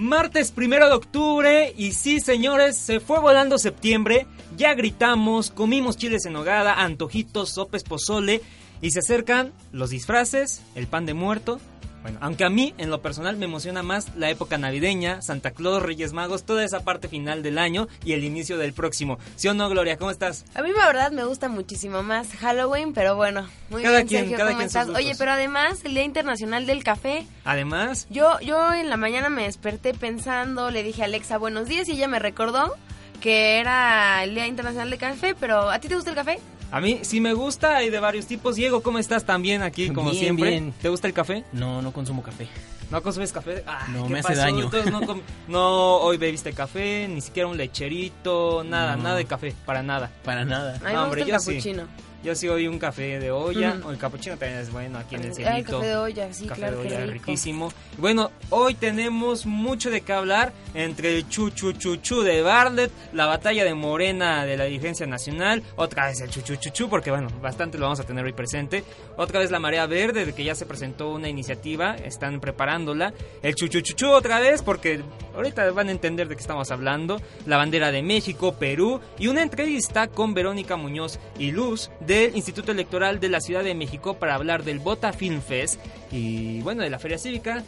Martes primero de octubre y sí señores, se fue volando septiembre, ya gritamos, comimos chiles en hogada, antojitos, sopes, pozole y se acercan los disfraces, el pan de muerto. Bueno, aunque a mí en lo personal me emociona más la época navideña, Santa Claus, Reyes Magos, toda esa parte final del año y el inicio del próximo. ¿Sí o no, Gloria? ¿Cómo estás? A mí la verdad me gusta muchísimo más Halloween, pero bueno, muy Cada bien, quien- Sergio, cada ¿cómo quien estás? Oye, pero además el Día Internacional del Café. Además, Yo yo en la mañana me desperté pensando, le dije a Alexa buenos días y ella me recordó que era el Día Internacional del Café, pero ¿a ti te gusta el café? A mí sí me gusta, hay de varios tipos. Diego, ¿cómo estás también aquí como Bien, siempre? bien. ¿Te gusta el café? No, no consumo café. ¿No consumes café? Ah, No, ¿qué me hace daño. Entonces no, com- no hoy bebiste café, ni siquiera un lecherito, nada, No. nada de café, para nada. Para nada. A mí me No, hombre, gusta el yo sí. Yo sí hoy un café de olla, Ujú. o el capuchino también es bueno aquí en el Ah, cielito. el café de olla, sí, Café claro, de olla, rico. riquísimo. Bueno, hoy tenemos mucho de qué hablar entre el chu chu chu chu de Bartlett, la batalla de Morena de la dirigencia nacional, otra vez el chu chu chu chu, porque bueno, bastante lo vamos a tener hoy presente. Otra vez la marea verde, de que ya se presentó una iniciativa, están preparándola. El chu chu chu chu otra vez, porque ahorita van a entender de qué estamos hablando. La bandera de México, Perú y una entrevista con Verónica Muñoz y Luz del Instituto Electoral de la Ciudad de México para hablar del Bota Film Fest y bueno, de la Feria Cívica.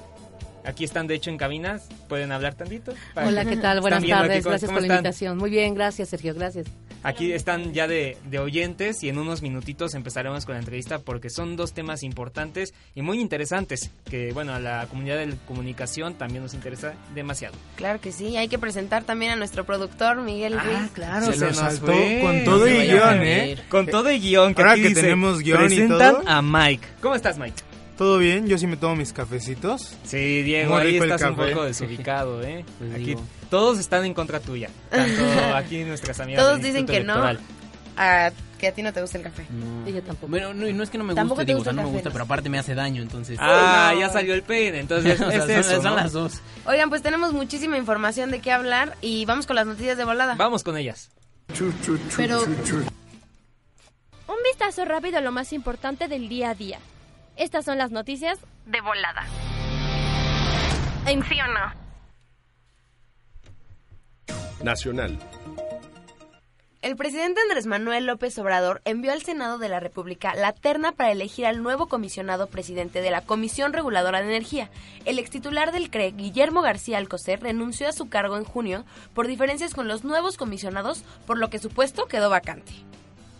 Aquí están de hecho en cabinas, pueden hablar tantito. Hola, ¿qué tal? Buenas tardes, gracias por la invitación. Muy bien, gracias Sergio, gracias. Aquí están ya de, de oyentes y en unos minutitos empezaremos con la entrevista porque son dos temas importantes y muy interesantes que bueno, a la comunidad de comunicación también nos interesa demasiado. Claro que sí, hay que presentar también a nuestro productor Miguel Ah, Ruiz. claro, Se lo saltó con todo Se y guion. ¿eh? Con todo y guion que Ahora aquí que dice, tenemos guion y presentan todo. a Mike. ¿Cómo estás, Mike? ¿Todo bien? Yo sí me tomo mis cafecitos. Sí, Diego, ahí estás un café. poco desubicado, ¿eh? Pues Aquí digo. todos están en contra tuya. Tanto aquí nuestras amigas Todos del dicen Instituto que no, a, que a ti no te gusta el café. No. Yo tampoco. Bueno, no, y no es que no me guste, te digo, gusta o sea, no me gusta, ¿no? pero aparte me hace daño, entonces. Ah, No. ya salió el peine, entonces O sea, es son, eso, son ¿no? las dos. Oigan, pues tenemos muchísima información de qué hablar y vamos con las noticias de volada. Vamos con ellas. Pero Un vistazo rápido a lo más importante del día a día. Estas son las noticias De volada. ¿En sí o no? Nacional. el presidente Andrés Manuel López Obrador envió al Senado de la República la terna para elegir al nuevo comisionado presidente de la Comisión Reguladora de Energía. El extitular del CRE, Guillermo García Alcocer, renunció a su cargo en junio por diferencias con los nuevos comisionados, por lo que su puesto quedó vacante.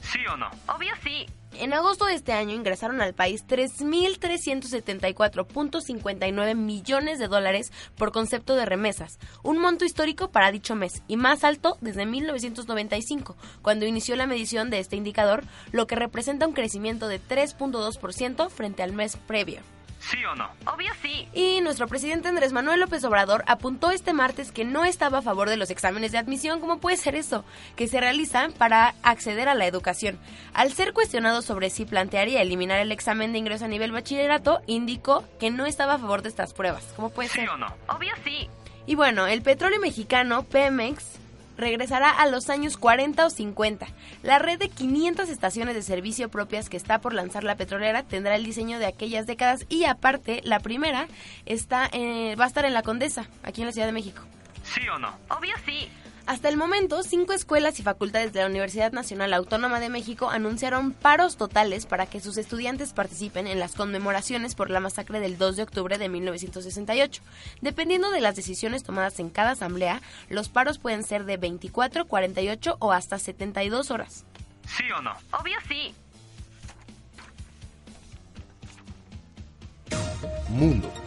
¿Sí o no? Obvio sí. En agosto de este año ingresaron al país 3.374.59 millones de dólares por concepto de remesas, un monto histórico para dicho mes y más alto desde 1995, cuando inició la medición de este indicador, lo que representa un crecimiento de 3.2% frente al mes previo. ¿Sí o no? Obvio sí. Y nuestro presidente Andrés Manuel López Obrador apuntó este martes que no estaba a favor de los exámenes de admisión, ¿cómo puede ser eso? Que se realizan para acceder a la educación. Al ser cuestionado sobre si plantearía eliminar el examen de ingreso a nivel bachillerato, indicó que no estaba a favor de estas pruebas. ¿Cómo puede ser? no? Obvio sí. Y bueno, el petróleo mexicano, Pemex, regresará a los años 40 o 50. La red de 500 estaciones de servicio propias que está por lanzar la petrolera tendrá el diseño de aquellas décadas y aparte, la primera está eh, va a estar en la Condesa, aquí en la Ciudad de México. ¿Sí o no? Obvio sí. Hasta el momento, cinco escuelas y facultades de la Universidad Nacional Autónoma de México anunciaron paros totales para que sus estudiantes participen en las conmemoraciones por la masacre del 2 de octubre de 1968. Dependiendo de las decisiones tomadas en cada asamblea, los paros pueden ser de 24, 48 o hasta 72 horas. ¿Sí o no? Obvio sí. Mundo.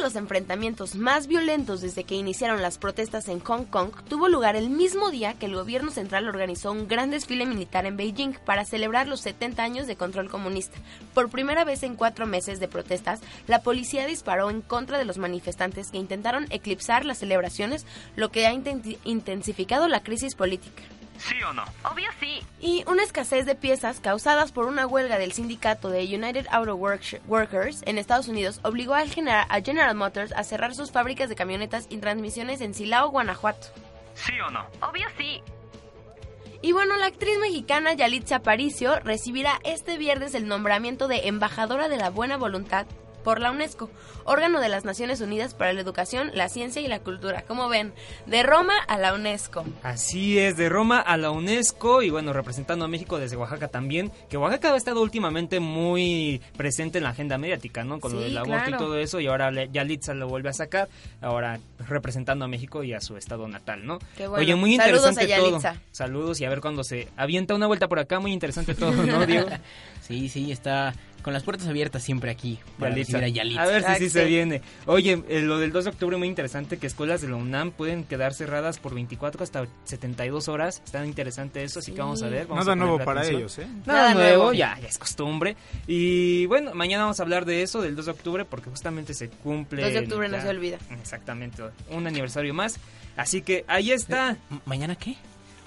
Los enfrentamientos más violentos desde que iniciaron las protestas en Hong Kong tuvo lugar el mismo día que el gobierno central organizó un gran desfile militar en Beijing para celebrar los 70 años de control comunista. Por primera vez en cuatro meses de protestas, la policía disparó en contra de los manifestantes que intentaron eclipsar las celebraciones, lo que ha inten- intensificado la crisis política. ¿Sí o no? Obvio sí. Y una escasez de piezas causadas por una huelga del sindicato de United Auto Work- Workers en Estados Unidos obligó a General Motors a cerrar sus fábricas de camionetas y transmisiones en Silao, Guanajuato. ¿Sí o no? Obvio sí. Y bueno, la actriz mexicana Yalitza Aparicio recibirá este viernes el nombramiento de embajadora de la buena voluntad por la UNESCO, órgano de las Naciones Unidas para la Educación, la Ciencia y la Cultura. Como ven, de Roma a la UNESCO. Así es, de Roma a la UNESCO y bueno, representando a México desde Oaxaca también, que Oaxaca ha estado últimamente muy presente en la agenda mediática, ¿no? Con lo del aborto claro. y todo eso, y ahora le- Yalitza lo vuelve a sacar, ahora representando a México y a su estado natal, ¿no? Qué bueno. Oye, muy Saludos interesante a todo. Yalitza. Saludos y a ver cuándo se avienta una vuelta por acá, muy interesante todo, ¿no, Diego? Sí, sí, está con las puertas abiertas siempre aquí para Yalitza. a Yalitza. A ver si sí se viene. Oye, eh, lo del 2 de octubre muy interesante que escuelas de la UNAM pueden quedar cerradas por 24 hasta 72 horas. Está interesante eso, así que vamos a ver. Vamos Nada a nuevo para atención. ellos, ¿eh? Nada, Nada nuevo, nuevo. ya, ya es costumbre. Y bueno, mañana vamos a hablar de eso, del 2 de octubre, porque justamente se cumple... 2 de octubre no ya- se olvida. Exactamente, un aniversario más. Así que ahí está. ¿Mañana qué?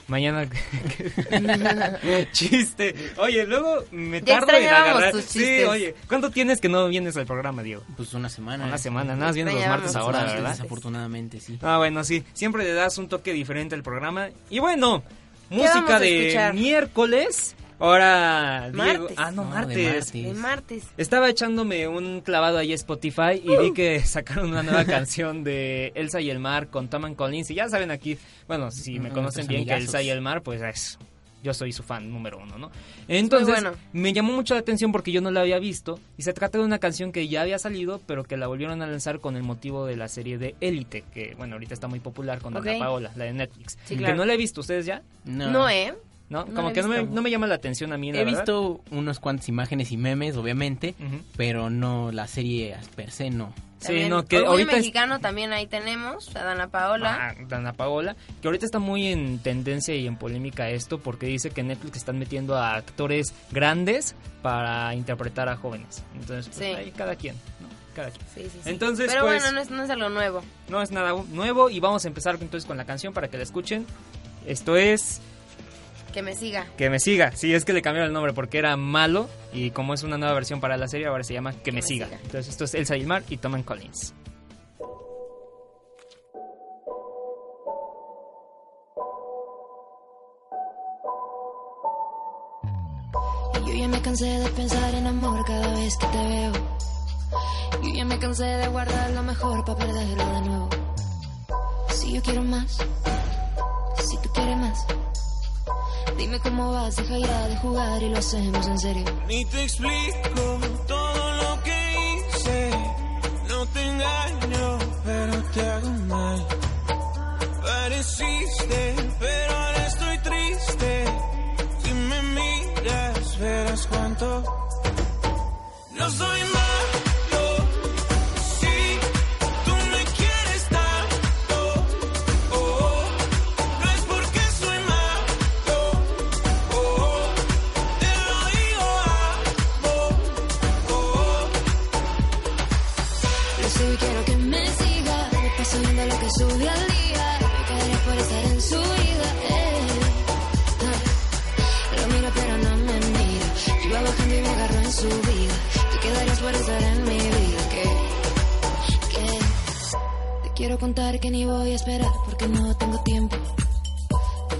Mañana. Chiste. Oye, luego me Ya tardo en agarrar. tus Sí, oye, ¿cuánto tienes que no vienes al programa, Diego? Pues una semana. Una ¿eh? semana, nada más vienes los martes ahora, tus ¿verdad? Desafortunadamente, sí. Ah, bueno, sí. Siempre le das un toque diferente al programa. Y bueno, música de escuchar? miércoles. Ahora, Diego. Martes. Ah, no, No, de martes. martes. De martes. Estaba echándome un clavado ahí a Spotify y vi que sacaron una nueva canción de Elsa y el mar con Tom and Collins. Y ya saben aquí, bueno, si me conocen bien que. Elsa y el mar, pues es. Yo soy su fan número uno, ¿no? Entonces, bueno. me llamó mucho la atención porque yo no la había visto. Y se trata de una canción que ya había salido, pero que la volvieron a lanzar con el motivo de la serie de Élite, que, bueno, ahorita está muy popular con Ok. Ana Paola, la de Netflix. Sí, Que no la he visto, ¿ustedes ya? No, ¿eh? ¿No? No Como que no me, no me llama la atención a mí, la He verdad. visto unos cuantas imágenes y memes, obviamente, pero no la serie per se, no. Sí, También, no, que ahorita es- mexicano también ahí tenemos, a Dana Paola. Ah, Dana Paola, que ahorita está muy en tendencia y en polémica esto porque dice que Netflix están metiendo a actores grandes para interpretar a jóvenes. Entonces, pues, Sí. ahí cada quien, ¿no? Cada quien. Sí, sí, sí. Entonces, Pero pues, bueno, no es, no es algo nuevo. no es nada nuevo y vamos a empezar entonces con la canción para que la escuchen. Esto es Que me siga. Que me siga. Sí, es que le cambiaron el nombre porque era malo y como es una nueva versión para la serie, ahora se llama Que, me, me siga. siga. Entonces, esto es Elsa Gilmar y Tom and Collins. Yo ya me cansé de pensar en amor cada vez que te veo. Yo ya me cansé de guardar lo mejor para perderlo de nuevo. Si yo quiero más, si tú quieres más, dime cómo vas, deja ya de jugar y lo hacemos en serio. Ni te explico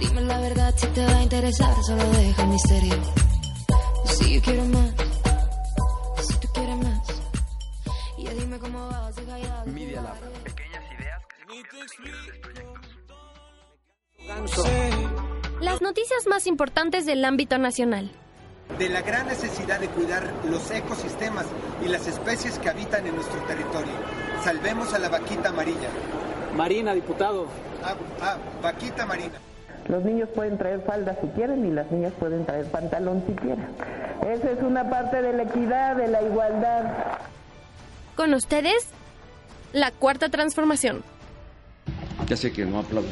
Dime la verdad si te va a interesar. Solo deja el misterio. Si yo quiero más. Si tú quieres más. Y ya dime cómo vas, deja ya Media Lab. Ni te explico ganso. Las noticias más importantes del ámbito nacional. De la gran necesidad de cuidar los ecosistemas y las especies que habitan en nuestro territorio. Salvemos a la vaquita amarilla. Marina, diputado. Ah, ah, vaquita marina. Los niños pueden traer falda si quieren y las niñas pueden traer pantalón si quieren. Esa es una parte de la equidad, de la igualdad. Con ustedes, la cuarta transformación. Ya sé que no aplaudo.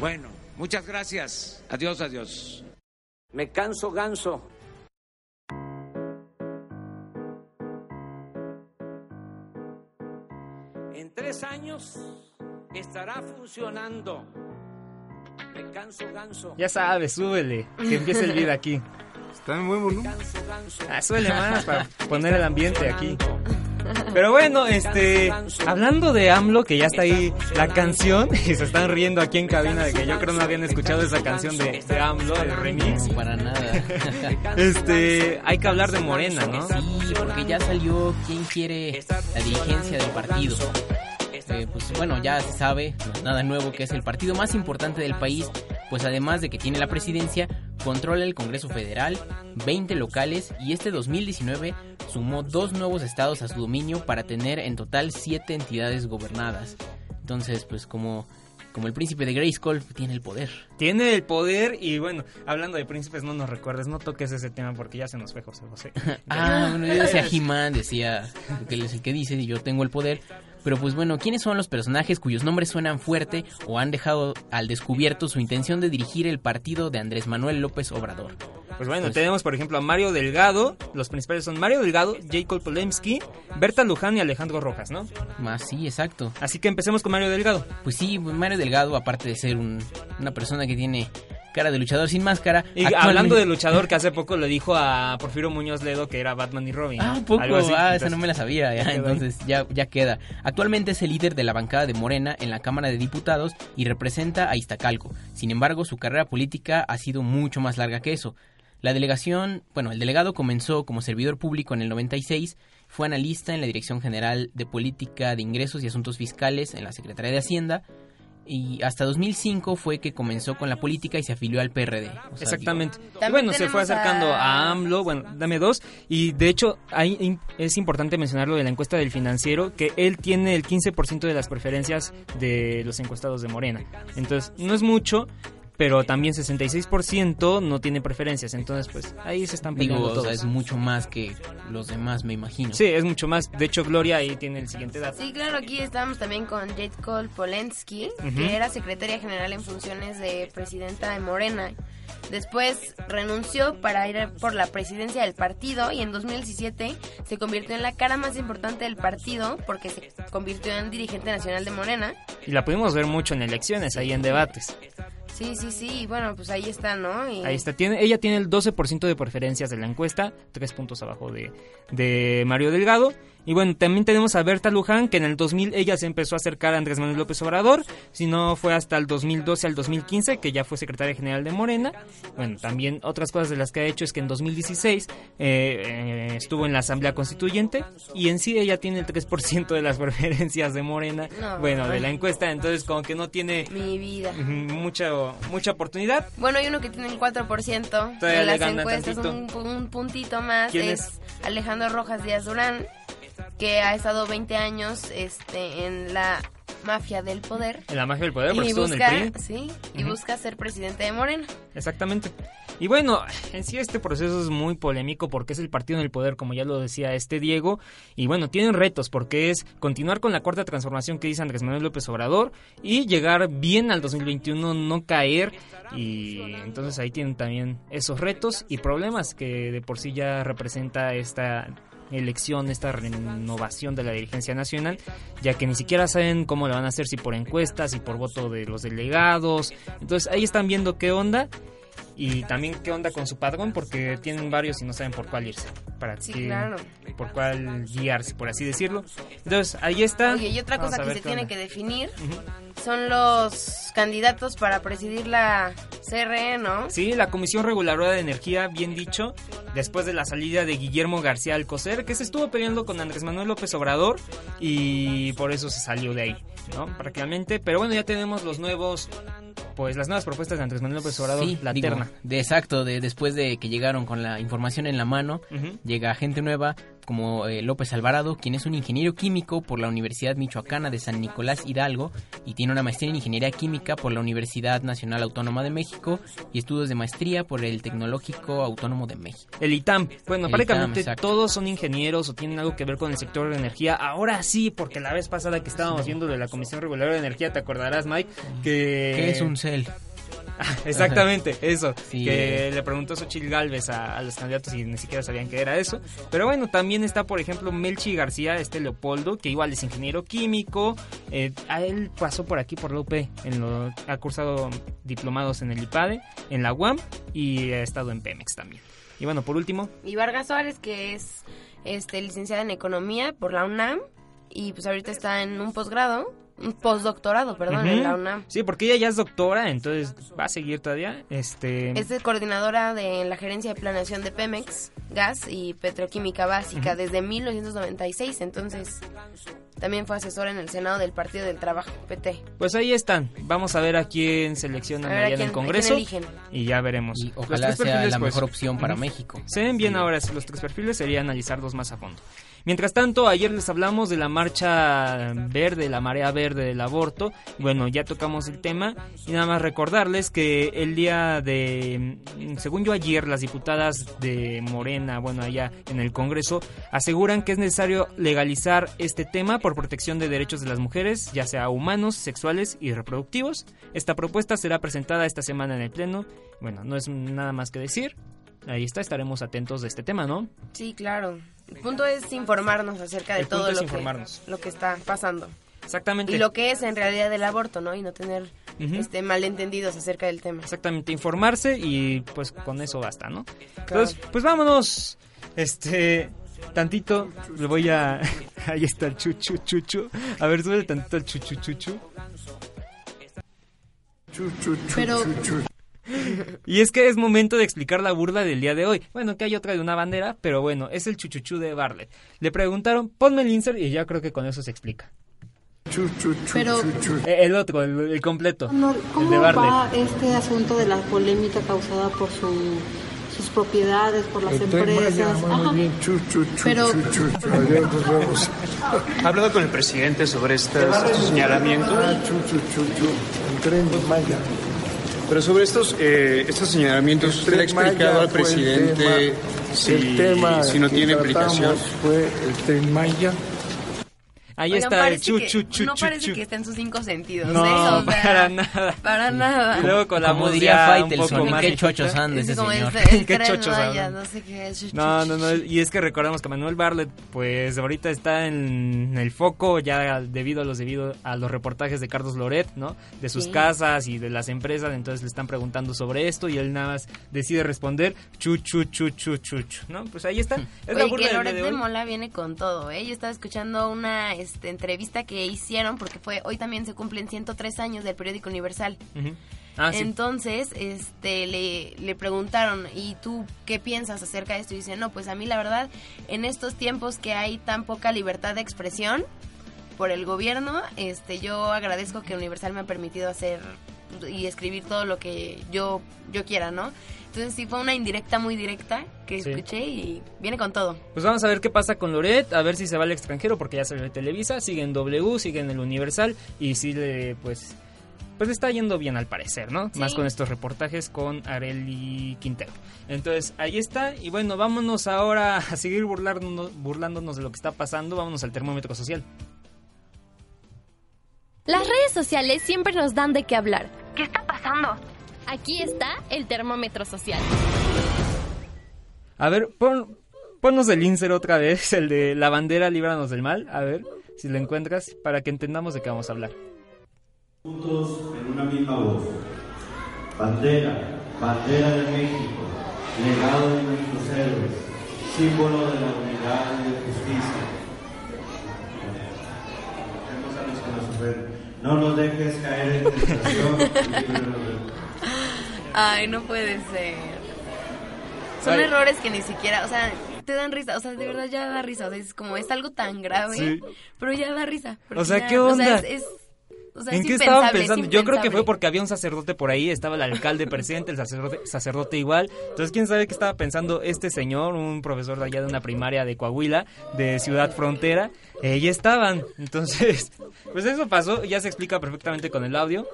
Bueno, muchas gracias. Adiós, adiós. Me canso ganso. Años estará funcionando. Me canso ganso. Ya sabes, súbele. Que empiece el video aquí. Está en buen volumen. Ah, suele más para poner el ambiente aquí. Pero bueno, este, hablando de AMLO, que ya está ahí la canción, y se están riendo aquí en cabina de que yo creo no habían escuchado esa canción de, de AMLO, el remix. No, para nada. Este, hay que hablar de Morena, ¿no? Sí, porque ya salió quién quiere la dirigencia del partido. Eh, pues bueno, ya se sabe, nada nuevo, que es el partido más importante del país, pues además de que tiene la presidencia, controla el Congreso Federal, 20 locales y este 2019 sumó dos nuevos estados a su dominio para tener en total siete entidades gobernadas. Entonces, pues como, como el príncipe de Grayskull tiene el poder. Tiene el poder y bueno, hablando de príncipes, no nos recuerdes, no toques ese tema porque ya se nos fue José José. ah, bueno, yo decía He-Man, decía que él es el que dice y yo tengo el poder. Pero pues bueno, ¿quiénes son los personajes cuyos nombres suenan fuerte o han dejado al descubierto su intención de dirigir el partido de Andrés Manuel López Obrador? Pues bueno, tenemos por ejemplo a Mario Delgado, los principales son Mario Delgado, Jacob Polemski, Berta Luján y Alejandro Rojas, ¿no? Más sí, exacto. Así que empecemos con Mario Delgado. Pues sí, Mario Delgado, aparte de ser un- una persona que tiene cara de luchador sin máscara. Y actualmente- hablando de luchador que hace poco le dijo a Porfirio Muñoz Ledo que era Batman y Robin. Ah, poco. Algo así. ah, esa no me la sabía. ya, entonces ya, ya queda. Actualmente es el líder de la bancada de Morena en la Cámara de Diputados y representa a Iztacalco. Sin embargo, su carrera política ha sido mucho más larga que eso. La delegación, bueno, el delegado comenzó como servidor público en el 96, fue analista en la Dirección General de Política de Ingresos y Asuntos Fiscales en la Secretaría de Hacienda y hasta 2005 fue que comenzó con la política y se afilió al PRD. O sea, Exactamente. digo, Y bueno, se fue acercando a... AMLO, bueno, dame dos. Y de hecho, ahí es importante mencionarlo de la encuesta del financiero, que él tiene el 15% de las preferencias de los encuestados de Morena. Entonces, no es mucho, pero también 66% no tiene preferencias. Entonces, pues ahí se están Digo, peleando o sea, todos. es mucho más que los demás, me imagino. Sí, es mucho más. De hecho, Gloria ahí tiene el siguiente dato. Sí, claro, aquí estamos también con Jade Cole Polensky, Ujú. que era secretaria general en funciones de presidenta de Morena. Después renunció para ir por la presidencia del partido y en 2017 se convirtió en la cara más importante del partido porque se convirtió en dirigente nacional de Morena. Y la pudimos ver mucho en elecciones, ahí en debates. Sí, sí, sí, bueno, pues ahí está, ¿no? Y Ahí está. Tiene, ella tiene el 12% de preferencias de la encuesta, tres puntos abajo de, de Mario Delgado. Y bueno, también tenemos a Berta Luján, que en el 2000 ella se empezó a acercar a Andrés Manuel López Obrador. Si no fue hasta el 2012 al 2015, que ya fue secretaria general de Morena. Bueno, también otras cosas de las que ha hecho es que en 2016 eh, eh, estuvo en la Asamblea Constituyente. Y en sí ella tiene el 3% de las preferencias de Morena. No. bueno, de la encuesta. Entonces, como que no tiene mi vida. mucha, mucha oportunidad. Bueno, hay uno que tiene el 4% Todavía le las encuestas, un, un puntito más. ¿Quién es, es? Alejandro Rojas Díaz Durán, que ha estado 20 años este, en la mafia del poder. En la magia del poder, porque y en busca, el PRI. sí, y busca ser presidente de Morena. Exactamente. Y bueno, en sí este proceso es muy polémico porque es el partido en el poder, como ya lo decía este Diego. Y bueno, tienen retos porque es continuar con la cuarta transformación que dice Andrés Manuel López Obrador y llegar bien al 2021, no caer. Y entonces ahí tienen también esos retos y problemas que de por sí ya representa esta elección, esta renovación de la dirigencia nacional, ya que ni siquiera saben cómo lo van a hacer, si por encuestas, si por voto de los delegados. Entonces ahí están viendo qué onda y también qué onda con su padrón, porque tienen varios y no saben por cuál irse, para Sí, qué- claro. por cuál guiarse, por así decirlo. Entonces ahí está. Oye, y otra Vamos cosa que se tiene onda. que definir son los candidatos para presidir la CRE, ¿no? Sí, la Comisión Reguladora de Energía, bien dicho, después de la salida de Guillermo García Alcocer, que se estuvo peleando con Andrés Manuel López Obrador y por eso se salió de ahí, ¿no? Prácticamente. Pero bueno, ya tenemos los nuevos, pues las nuevas propuestas de Andrés Manuel López Obrador, Sí, la digo, terna. De exacto, de después de que llegaron con la información en la mano, llega gente nueva como eh, López Alvarado, quien es un ingeniero químico por la Universidad Michoacana de San Nicolás Hidalgo y tiene una maestría en ingeniería química por la Universidad Nacional Autónoma de México y estudios de maestría por el Tecnológico Autónomo de México. El ITAM. Bueno, El prácticamente ITAM, todos son ingenieros o tienen algo que ver con el sector de energía. Ahora sí, porque la vez pasada que estábamos viendo de la Comisión Reguladora de Energía, te acordarás, Mike, que... ¿Qué es un CEL? Exactamente, eso. Sí. Que le preguntó Xochitl Galvez a, a los candidatos y ni siquiera sabían que era eso. Pero bueno, también está, por ejemplo, Melchi García, este Leopoldo, que igual es ingeniero químico. Eh, a él pasó por aquí, por la UP. En lo, ha cursado diplomados en el IPADE, en la UAM y ha estado en Pemex también. Y bueno, por último, Y Vargas Suárez, que es este licenciada en economía por la UNAM y pues ahorita está en un posgrado, postdoctorado, perdón, en Ujú. la UNAM. Sí, porque ella ya es doctora, entonces va a seguir todavía. Este. Es de coordinadora de la gerencia de planeación de Pemex, gas y petroquímica básica desde 1996, entonces también fue asesora en el Senado del Partido del Trabajo, PT. Pues ahí están. Vamos a ver a quién seleccionan allá en el Congreso. Y ya veremos. Y Los ojalá tres sea perfiles, la pues, mejor opción para. México. Se ven bien ahora los tres perfiles, sería analizarlos más a fondo. Mientras tanto, ayer les hablamos de la marcha verde, la marea verde del aborto. Bueno, ya tocamos el tema y nada más recordarles que el día de, mm, según yo ayer, las diputadas de Morena, bueno, allá en el Congreso, aseguran que es necesario legalizar este tema por protección de derechos de las mujeres, ya sea humanos, sexuales y reproductivos. Esta propuesta será presentada esta semana en el Pleno. Bueno, no es nada más que decir. Ahí está, estaremos atentos de este tema, ¿no? Sí, claro. El punto es informarnos acerca de El todo punto es lo informarnos. que, lo que está pasando. Exactamente. Y lo que es en realidad el aborto, ¿no? Y no tener este malentendidos acerca del tema. Exactamente, informarse y pues con eso basta, ¿no? Entonces, pues vámonos. Este, tantito, le voy a... Ahí está el chuchu chuchu. A ver, sube tantito el chuchu chuchu. Pero Y es que es momento de explicar la burla del día de hoy. Bueno, que hay otra de una bandera, pero bueno, es el chuchuchú de Bartlett. Le preguntaron, ponme el insert y ya creo que con eso se explica. Pero- Eh, El otro, el, el completo. No, el de ¿Cómo va este asunto de la polémica causada por su, sus propiedades, por las empresas? Ajá. Pero-. ¿Ha hablado con el presidente sobre estos, estos señalamientos? El tren Maya. Pero sobre estos, eh, estos señalamientos, ¿usted le ha explicado al el presidente tema- si, el tema si no tiene implicación? Fue el tren Maya. Ahí Oigan, está el chu, que- chu, chu, No chu, parece chu. que esté en sus cinco sentidos, No, ¿eh? O sea, para nada. Para nada. Y luego con la Como diría Faitelson, poco ¿y más qué chochos anda ese señor? el, el Qué chochos anda. no sé qué es. No, no, no. Y es que recordamos que Manuel Bartlett, pues ahorita está en el foco ya debido a los debido a los reportajes de Carlos Loret, ¿no? De sus Sí. casas y de las empresas. Entonces le están preguntando sobre esto y él nada más decide responder chu, chu, chu, chu, chu, chu, ¿no? Pues ahí está. Es la Oye, burla que Loret de de. Mola viene con todo, ¿eh? Yo estaba escuchando una este, entrevista que hicieron porque fue hoy también se cumplen 103 años del periódico Universal. Ah, sí. Entonces, este, le, le preguntaron, ¿y tú qué piensas acerca de esto? Y dice, no, pues a mí la verdad, en estos tiempos que hay tan poca libertad de expresión por el gobierno, este, yo agradezco que Universal me ha permitido hacer y escribir todo lo que yo, yo quiera, ¿no? Entonces sí fue una indirecta muy directa que Sí. escuché y viene con todo. Pues vamos a ver qué pasa con Loret, a ver si se va al extranjero porque ya salió de Televisa, sigue en W, sigue en el Universal y sí le pues pues le está yendo bien al parecer, ¿no? Sí. Más con estos reportajes con Areli Quintero. Entonces, ahí está y bueno, vámonos ahora a seguir burlándonos, burlándonos de lo que está pasando, vámonos al termómetro social. Las redes sociales siempre nos dan de qué hablar. ¿Qué está pasando? Aquí está el termómetro social. A ver, pon, ponnos el insert otra vez, el de la bandera líbranos del mal, a ver si lo encuentras para que entendamos de qué vamos a hablar. Juntos en una misma voz. Bandera, bandera de México, legado de nuestros héroes, símbolo de la unidad y de justicia. Tenemos a los que nos ofenden. No nos dejes caer en tentación. y líbranos del mal. Ay, no puede ser. Son Ay. errores que ni siquiera, o sea, te dan risa, o sea, de verdad ya da risa, o sea, es como, es algo tan grave, Sí. pero ya da risa. O sea, ya- ¿qué onda? es, es- o sea, ¿En es qué estaban es pensando? Yo creo que fue porque había un sacerdote por ahí, estaba el alcalde presente, el sacerdote, sacerdote igual. Entonces, ¿quién sabe qué estaba pensando este señor, un profesor de allá de una primaria de Coahuila, de Ciudad Frontera? Eh, estaban. Entonces, pues eso pasó, ya se explica perfectamente con el audio.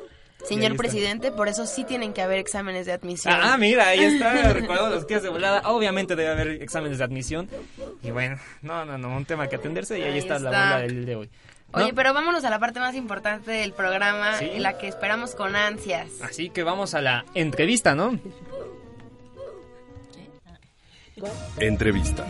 Señor presidente, por eso sí tienen que haber exámenes de admisión. Ah, mira, ahí está, recordando los días de volada. Obviamente debe haber exámenes de admisión. Y bueno, no, no, no, un tema que atenderse y ahí, Ahí está, la bola del de hoy. ¿no? Oye, pero vámonos a la parte más importante del programa, Sí. la que esperamos con ansias. Así que vamos a la entrevista, ¿no? Entrevista.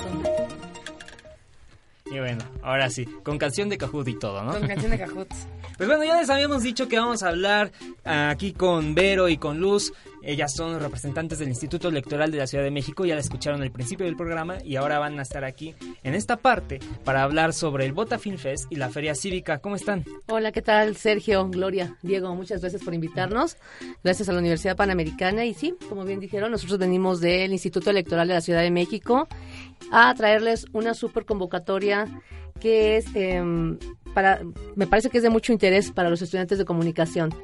Y bueno, ahora sí, con canción de Cajut y todo, ¿no? Con canción de Cajut. Pues bueno, ya les habíamos dicho que vamos a hablar aquí con Vero y con Luz. Ellas son representantes del Instituto Electoral de la Ciudad de México. Ya la escucharon al principio del programa y ahora van a estar aquí en esta parte para hablar sobre el Bota Film Fest y la Feria Cívica. ¿Cómo están? Hola, ¿qué tal? Sergio, Gloria, Diego, muchas gracias por invitarnos. Gracias a la Universidad Panamericana. Y sí, como bien dijeron, nosotros venimos del Instituto Electoral de la Ciudad de México a traerles una super convocatoria que es em, para, me parece que es de mucho interés para los estudiantes de comunicación.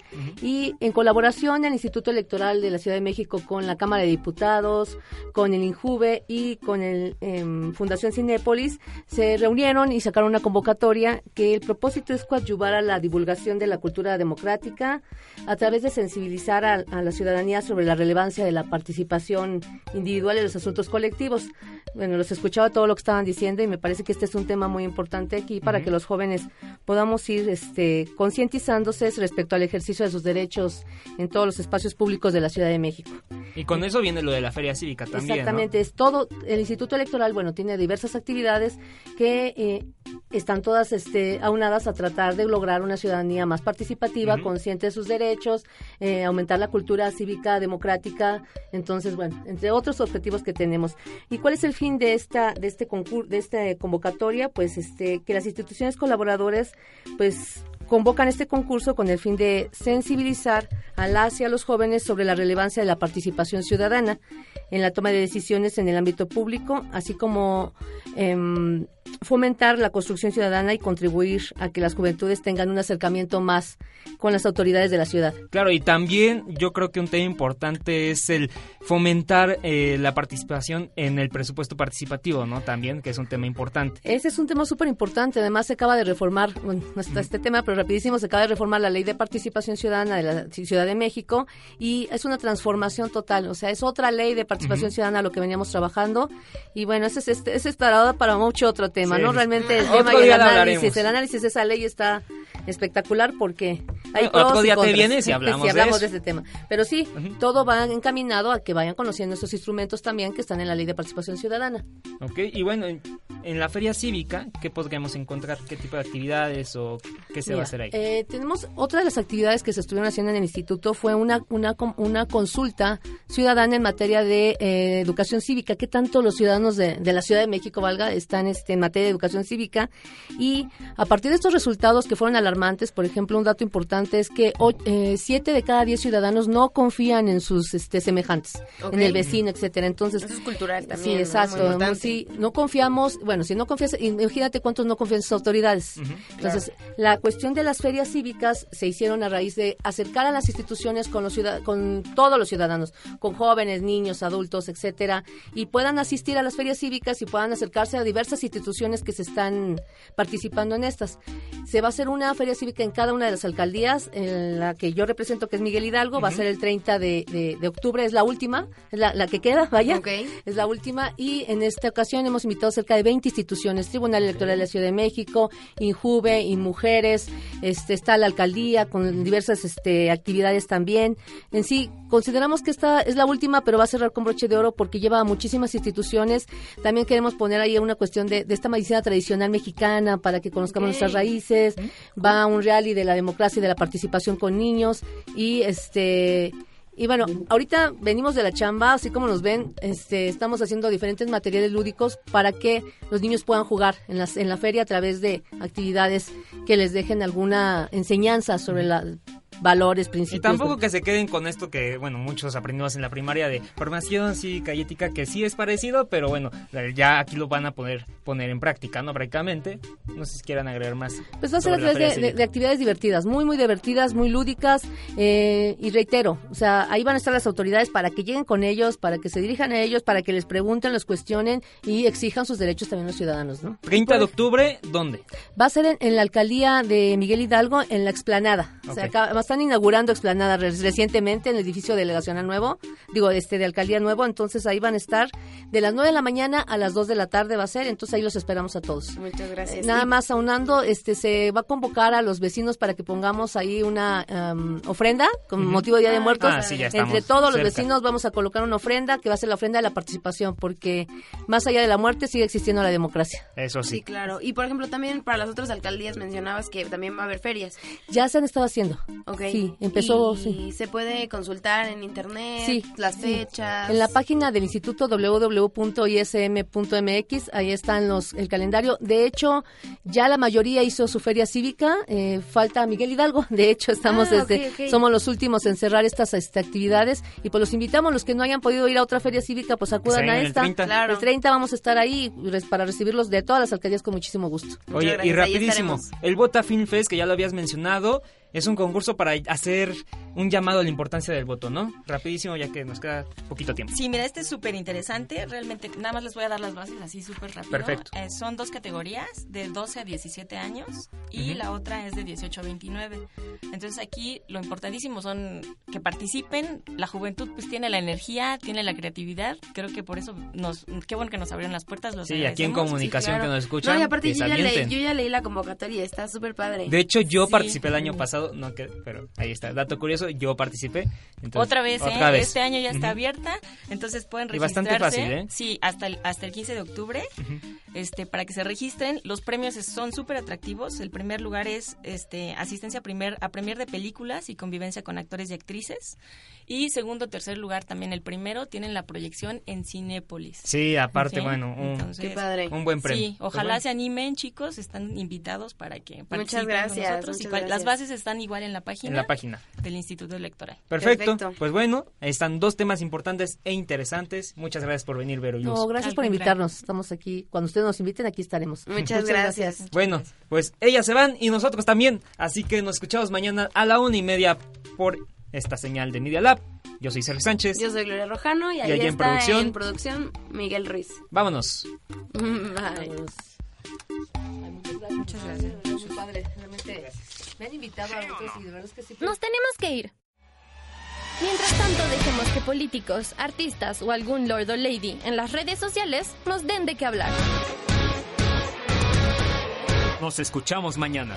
Y en colaboración el Instituto Electoral de la Ciudad de México con la Cámara de Diputados, con el INJUVE y con el em, Fundación Cinépolis, se reunieron y sacaron una convocatoria que el propósito es coadyuvar a la divulgación de la cultura democrática a través de sensibilizar a, a la ciudadanía sobre la relevancia de la participación individual en los asuntos colectivos. Bueno, los escuchaba todo lo que estaban diciendo y me parece que este es un tema muy importante aquí para que los jóvenes podamos ir este, concientizándose respecto al ejercicio de sus derechos en todos los espacios públicos de la Ciudad de México. Y con eso viene lo de la Feria Cívica también. ¿no? Exactamente, es todo. El Instituto Electoral, bueno, tiene diversas actividades que eh, están todas este, aunadas a tratar de lograr una ciudadanía más participativa, consciente de sus derechos, eh, aumentar la cultura cívica, democrática. Entonces, bueno, entre otros objetivos que tenemos. ¿Y cuál es el fin de esta, de este concurso, de esta convocatoria? Pues, este, que las instituciones colaboradoras, pues convocan este concurso con el fin de sensibilizar a las y a los jóvenes sobre la relevancia de la participación ciudadana en la toma de decisiones en el ámbito público, así como em, fomentar la construcción ciudadana y contribuir a que las juventudes tengan un acercamiento más con las autoridades de la ciudad. Claro, y también yo creo que un tema importante es el fomentar eh, la participación en el presupuesto participativo, ¿no? También, que es un tema importante. Ese es un tema súper importante. Además, se acaba de reformar, bueno, no está este tema, pero rapidísimo, se acaba de reformar la ley de participación ciudadana de la Ciudad de México y es una transformación total. O sea, es otra ley de participación Ujú. ciudadana lo que veníamos trabajando. Y bueno, ese es, este, ese es para, para mucho otro tema, Sí. ¿no? Realmente el tema y el análisis. El análisis de esa ley está espectacular porque hay Otro pros y día te vienes y hablamos Sí, de hablamos de este tema. Pero sí, todo va encaminado a que vayan conociendo estos instrumentos también que están en la ley de participación ciudadana. ¿Ok? Y bueno, en, la Feria Cívica, ¿qué podríamos encontrar? ¿Qué tipo de actividades o qué se va a hacer ahí? eh, tenemos otra de las actividades que se estuvieron haciendo en el instituto fue una una com- una consulta ciudadana en materia de eh, educación cívica. ¿Qué tanto los ciudadanos de, de la Ciudad de México, valga, están este, en materia de educación cívica? Y a partir de estos resultados que fueron alarmantes, por ejemplo, un dato importante es que o- eh, siete de cada diez ciudadanos no confían en sus este, semejantes, en el vecino, etcétera. Entonces, Eso es cultural Sí, también. ¿no? exacto. Sí, no confiamos, bueno, si no confías, imagínate cuántos no confían en sus autoridades. Entonces, la cuestión de las ferias cívicas se hicieron a raíz de acercar a las instituciones con los ciudad- con todos los ciudadanos, con jóvenes, niños, adultos, etcétera, y puedan asistir a las ferias cívicas y puedan acercarse a diversas instituciones que se están participando en estas. Se va a hacer una feria cívica en cada una de las alcaldías, en la que yo represento, que es Miguel Hidalgo, va a ser el 30 de, de- de octubre, es la última, es la, la que queda, vaya, es la última, y en esta ocasión hemos invitado cerca de 20 instituciones, Tribunal Electoral de la Ciudad de México, INJUVE, INMujeres, este, está la alcaldía con diversas este, actividades también. En sí, consideramos que esta es la última, pero va a cerrar con broche de oro porque lleva a muchísimas instituciones. También queremos poner ahí una cuestión de, de esta medicina tradicional mexicana para que conozcamos nuestras raíces. Va a un rally de la democracia y de la participación con niños y este y bueno, ahorita venimos de la chamba, así como nos ven, este, estamos haciendo diferentes materiales lúdicos para que los niños puedan jugar en, las, en la feria a través de actividades que les dejen alguna enseñanza sobre la valores, principios. Y tampoco que se queden con esto que, bueno, muchos aprendimos en la primaria de formación cívica y ética, que sí es parecido, pero bueno, ya aquí lo van a poder poner en práctica, ¿no? Prácticamente. No sé si quieran agregar más. Pues va a ser a través de, actividades divertidas, muy, muy divertidas, muy lúdicas. Eh, y reitero, o sea, ahí van a estar las autoridades para que lleguen con ellos, para que se dirijan a ellos, para que les pregunten, los cuestionen y exijan sus derechos también los ciudadanos, ¿no? 30 de octubre, ¿dónde? Va a ser en, la alcaldía de Miguel Hidalgo, en la explanada. O sea, acá, va a están inaugurando explanada recientemente en el edificio delegacional nuevo, digo, este de alcaldía nuevo, entonces ahí van a estar de las 9 de la mañana a las 2 de la tarde va a ser, entonces ahí los esperamos a todos. Muchas gracias. nada más aunando, este se va a convocar a los vecinos para que pongamos ahí una ofrenda con motivo de Día de Muertos. Ah, Entre todos los vecinos vamos a colocar una ofrenda que va a ser la ofrenda de la participación, porque más allá de la muerte sigue existiendo la democracia. Eso sí. Sí, claro. Y por ejemplo, también para las otras alcaldías mencionabas que también va a haber ferias. Ya se han estado haciendo. Ok. Sí, empezó. Y se puede consultar en internet las fechas. En la página del instituto www.ism.mx, ahí están los el calendario. De hecho, ya la mayoría hizo su feria cívica. Eh, falta Miguel Hidalgo. De hecho, estamos Ah, desde, somos los últimos en cerrar estas este, actividades. Y pues los invitamos, los que no hayan podido ir a otra feria cívica, pues acudan a el esta. 30. Claro. El 30 vamos a estar ahí para recibirlos de todas las alcaldías con muchísimo gusto. Oye, y rapidísimo, el Vota Film Fest, que ya lo habías mencionado, es un concurso para hacer un llamado a la importancia del voto, ¿no? Rapidísimo, ya que nos queda poquito tiempo. Sí, mira, este es súper interesante. Realmente, nada más les voy a dar las bases así súper rápido. Perfecto. Eh, son dos categorías, de 12 a 17 años y Ujú. la otra es de 18 a 29. Entonces aquí lo importantísimo son que participen. La juventud pues tiene la energía, tiene la creatividad. Creo que por eso nos, qué bueno que nos abrieron las puertas. Los Sí, aquí en comunicación que nos escuchan, No, y aparte que yo se ya, leí, yo ya leí la convocatoria, está súper padre. De hecho, yo Sí. participé el año pasado, no que, pero ahí está, dato curioso, yo participé. entonces, otra vez, otra ¿eh? vez. Este año ya está Ujú. abierta, entonces pueden Y registrarse. bastante fácil, ¿eh? Sí, hasta el, hasta el 15 de octubre, este, para que se registren. Los premios son súper atractivos. El primer lugar es este, asistencia a, primer, a premier de películas y convivencia con actores y actrices. Y segundo, tercer lugar, también el primero, tienen la proyección en Cinépolis. Sí, aparte, Sí, bueno, un, entonces, Qué padre. un buen premio. Sí, Pues ojalá bueno. se animen, chicos, están invitados para que participen Muchas con gracias, nosotros. Y muchas gracias. Las bases están igual en la página, En la página. del Instituto Electoral. Perfecto. Perfecto. Pues bueno, están dos temas importantes e interesantes. Muchas gracias por venir, Vero. No, gracias Al por contrario. invitarnos. Estamos aquí. Cuando ustedes nos inviten, aquí estaremos. Muchas, gracias. Bueno, pues ellas se van y nosotros también. Así que nos escuchamos mañana a la una y media por esta señal de Media Lab. Yo soy Sergio Sánchez. Yo soy Gloria Rojano y Y ahí allá en está producción. en producción Miguel Ruiz. Vámonos. Bye. Muchas gracias. Muy padre. Realmente me han invitado a otros y de verdad es que sí. Nos tenemos que ir. Mientras tanto, dejemos que políticos, artistas o algún lord o lady en las redes sociales nos den de qué hablar. Nos escuchamos mañana.